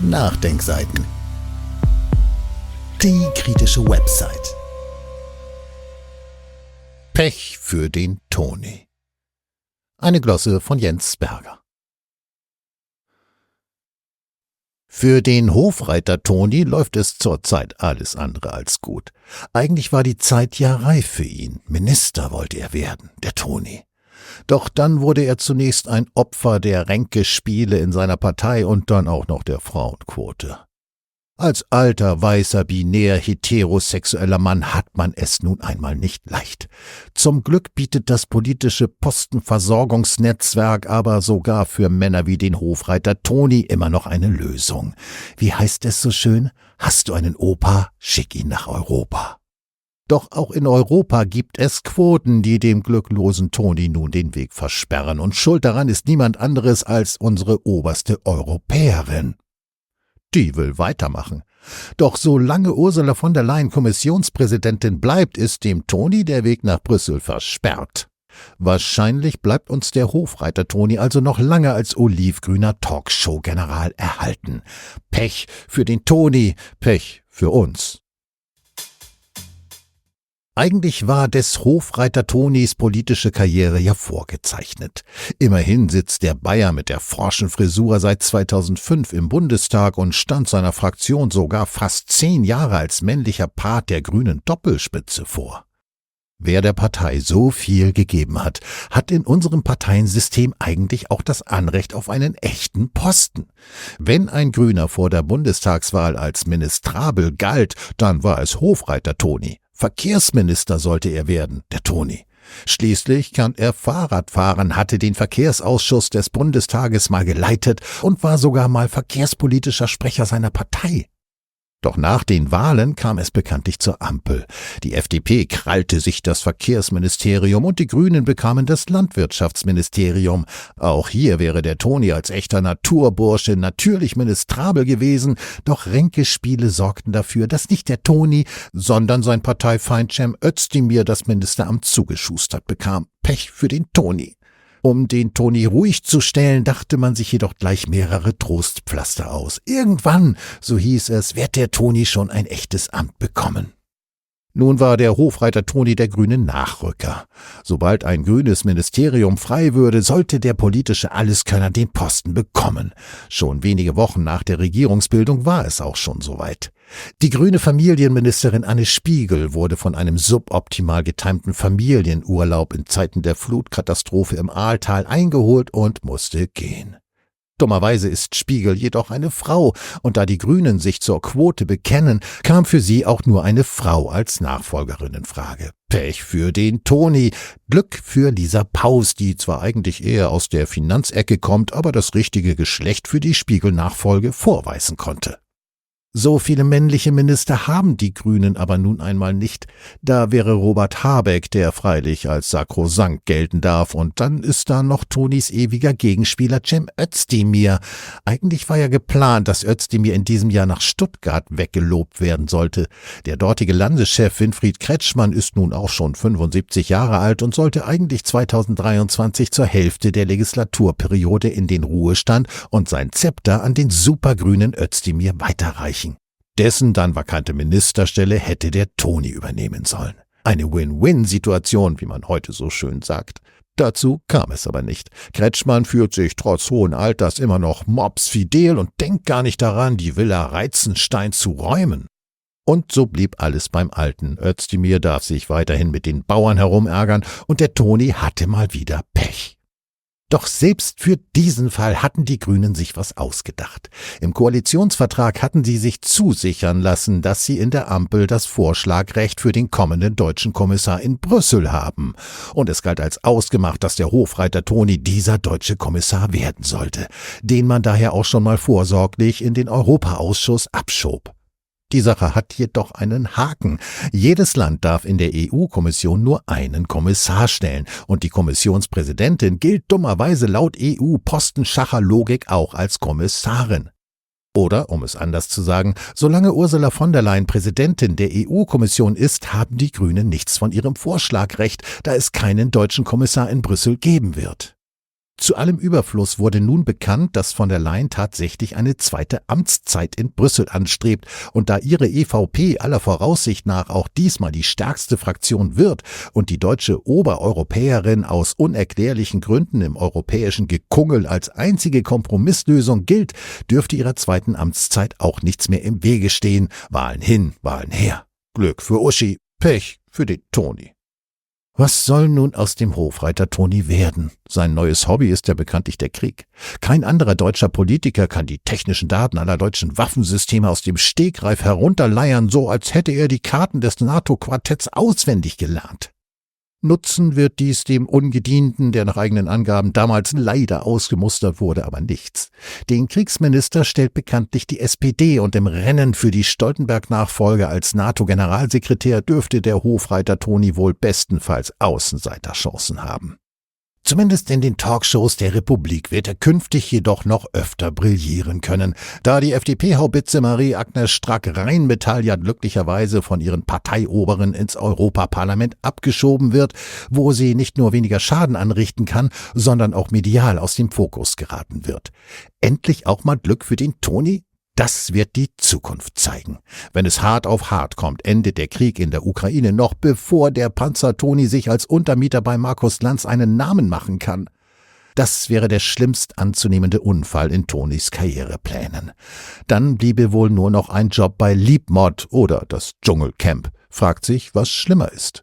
Nachdenkseiten. Die kritische Website. Pech für den Toni. Eine Glosse von Jens Berger. Für den Hofreiter Toni läuft es zurzeit alles andere als gut. Eigentlich war die Zeit ja reif für ihn. Minister wollte er werden, der Toni. Doch dann wurde er zunächst ein Opfer der Ränkespiele in seiner Partei und dann auch noch der Frauenquote. Als alter, weißer, binär, heterosexueller Mann hat man es nun einmal nicht leicht. Zum Glück bietet das politische Postenversorgungsnetzwerk aber sogar für Männer wie den Hofreiter Toni immer noch eine Lösung. Wie heißt es so schön? Hast du einen Opa? Schick ihn nach Europa. Doch auch in Europa gibt es Quoten, die dem glücklosen Toni nun den Weg versperren, und schuld daran ist niemand anderes als unsere oberste Europäerin. Die will weitermachen. Doch solange Ursula von der Leyen Kommissionspräsidentin bleibt, ist dem Toni der Weg nach Brüssel versperrt. Wahrscheinlich bleibt uns der Hofreiter Toni also noch lange als olivgrüner Talkshow-General erhalten. Pech für den Toni, Pech für uns. Eigentlich war des Hofreiter Tonis politische Karriere ja vorgezeichnet. Immerhin sitzt der Bayer mit der forschen Frisur seit 2005 im Bundestag und stand seiner Fraktion sogar fast zehn Jahre als männlicher Part der grünen Doppelspitze vor. Wer der Partei so viel gegeben hat, hat in unserem Parteiensystem eigentlich auch das Anrecht auf einen echten Posten. Wenn ein Grüner vor der Bundestagswahl als Ministrabel galt, dann war es Hofreiter Toni. Verkehrsminister sollte er werden, der Toni. Schließlich kann er Fahrrad fahren, hatte den Verkehrsausschuss des Bundestages mal geleitet und war sogar mal verkehrspolitischer Sprecher seiner Partei. Doch nach den Wahlen kam es bekanntlich zur Ampel. Die FDP krallte sich das Verkehrsministerium und die Grünen bekamen das Landwirtschaftsministerium. Auch hier wäre der Toni als echter Naturbursche natürlich ministrabel gewesen, doch Ränkespiele sorgten dafür, dass nicht der Toni, sondern sein Parteifeind Cem Özdemir das Ministeramt zugeschustert bekam. Pech für den Toni. Um den Toni ruhig zu stellen, dachte man sich jedoch gleich mehrere Trostpflaster aus. Irgendwann, so hieß es, wird der Toni schon ein echtes Amt bekommen. Nun war der Hofreiter Toni der grüne Nachrücker. Sobald ein grünes Ministerium frei würde, sollte der politische Alleskönner den Posten bekommen. Schon wenige Wochen nach der Regierungsbildung war es auch schon soweit. Die grüne Familienministerin Anne Spiegel wurde von einem suboptimal getimten Familienurlaub in Zeiten der Flutkatastrophe im Aaltal eingeholt und musste gehen. Dummerweise ist Spiegel jedoch eine Frau, und da die Grünen sich zur Quote bekennen, kam für sie auch nur eine Frau als Nachfolgerin in Frage. Pech für den Toni, Glück für Lisa Paus, die zwar eigentlich eher aus der Finanzecke kommt, aber das richtige Geschlecht für die Spiegelnachfolge vorweisen konnte. So viele männliche Minister haben die Grünen aber nun einmal nicht. Da wäre Robert Habeck, der freilich als sakrosankt gelten darf, und dann ist da noch Tonis ewiger Gegenspieler Cem Özdemir. Eigentlich war ja geplant, dass Özdemir in diesem Jahr nach Stuttgart weggelobt werden sollte. Der dortige Landeschef Winfried Kretschmann ist nun auch schon 75 Jahre alt und sollte eigentlich 2023 zur Hälfte der Legislaturperiode in den Ruhestand und sein Zepter an den supergrünen Özdemir weiterreichen dessen dann vakante Ministerstelle hätte der Toni übernehmen sollen. Eine Win-Win-Situation, wie man heute so schön sagt. Dazu kam es aber nicht. Kretschmann fühlt sich trotz hohen Alters immer noch mobsfidel und denkt gar nicht daran, die Villa Reizenstein zu räumen. Und so blieb alles beim Alten. Özdemir darf sich weiterhin mit den Bauern herumärgern und der Toni hatte mal wieder Pech. Doch selbst für diesen Fall hatten die Grünen sich was ausgedacht. Im Koalitionsvertrag hatten sie sich zusichern lassen, dass sie in der Ampel das Vorschlagrecht für den kommenden deutschen Kommissar in Brüssel haben. Und es galt als ausgemacht, dass der Hofreiter Toni dieser deutsche Kommissar werden sollte, den man daher auch schon mal vorsorglich in den Europaausschuss abschob. Die Sache hat jedoch einen Haken. Jedes Land darf in der EU-Kommission nur einen Kommissar stellen und die Kommissionspräsidentin gilt dummerweise laut EU-Postenschacher-Logik auch als Kommissarin. Oder, um es anders zu sagen, solange Ursula von der Leyen Präsidentin der EU-Kommission ist, haben die Grünen nichts von ihrem Vorschlagrecht, da es keinen deutschen Kommissar in Brüssel geben wird. Zu allem Überfluss wurde nun bekannt, dass von der Leyen tatsächlich eine zweite Amtszeit in Brüssel anstrebt, und da ihre EVP aller Voraussicht nach auch diesmal die stärkste Fraktion wird und die deutsche Obereuropäerin aus unerklärlichen Gründen im europäischen Gekungel als einzige Kompromisslösung gilt, dürfte ihrer zweiten Amtszeit auch nichts mehr im Wege stehen. Wahlen hin, Wahlen her. Glück für Uschi, Pech für den Toni. Was soll nun aus dem Hofreiter Toni werden? Sein neues Hobby ist ja bekanntlich der Krieg. Kein anderer deutscher Politiker kann die technischen Daten aller deutschen Waffensysteme aus dem Stegreif herunterleiern, so als hätte er die Karten des NATO-Quartetts auswendig gelernt. Nutzen wird dies dem Ungedienten, der nach eigenen Angaben damals leider ausgemustert wurde, aber nichts. Den Kriegsminister stellt bekanntlich die SPD und im Rennen für die Stoltenberg-Nachfolge als NATO-Generalsekretär dürfte der Hofreiter Toni wohl bestenfalls Außenseiterchancen haben. Zumindest in den Talkshows der Republik wird er künftig jedoch noch öfter brillieren können, da die FDP-Haubitze Marie-Agnes Strack-Rheinmetall ja glücklicherweise von ihren Parteioberen ins Europaparlament abgeschoben wird, wo sie nicht nur weniger Schaden anrichten kann, sondern auch medial aus dem Fokus geraten wird. Endlich auch mal Glück für den Toni? Das wird die Zukunft zeigen. Wenn es hart auf hart kommt, endet der Krieg in der Ukraine noch bevor der Panzer Toni sich als Untermieter bei Markus Lanz einen Namen machen kann. Das wäre der schlimmst anzunehmende Unfall in Tonis Karriereplänen. Dann bliebe wohl nur noch ein Job bei Liebmod oder das Dschungelcamp. Fragt sich, was schlimmer ist.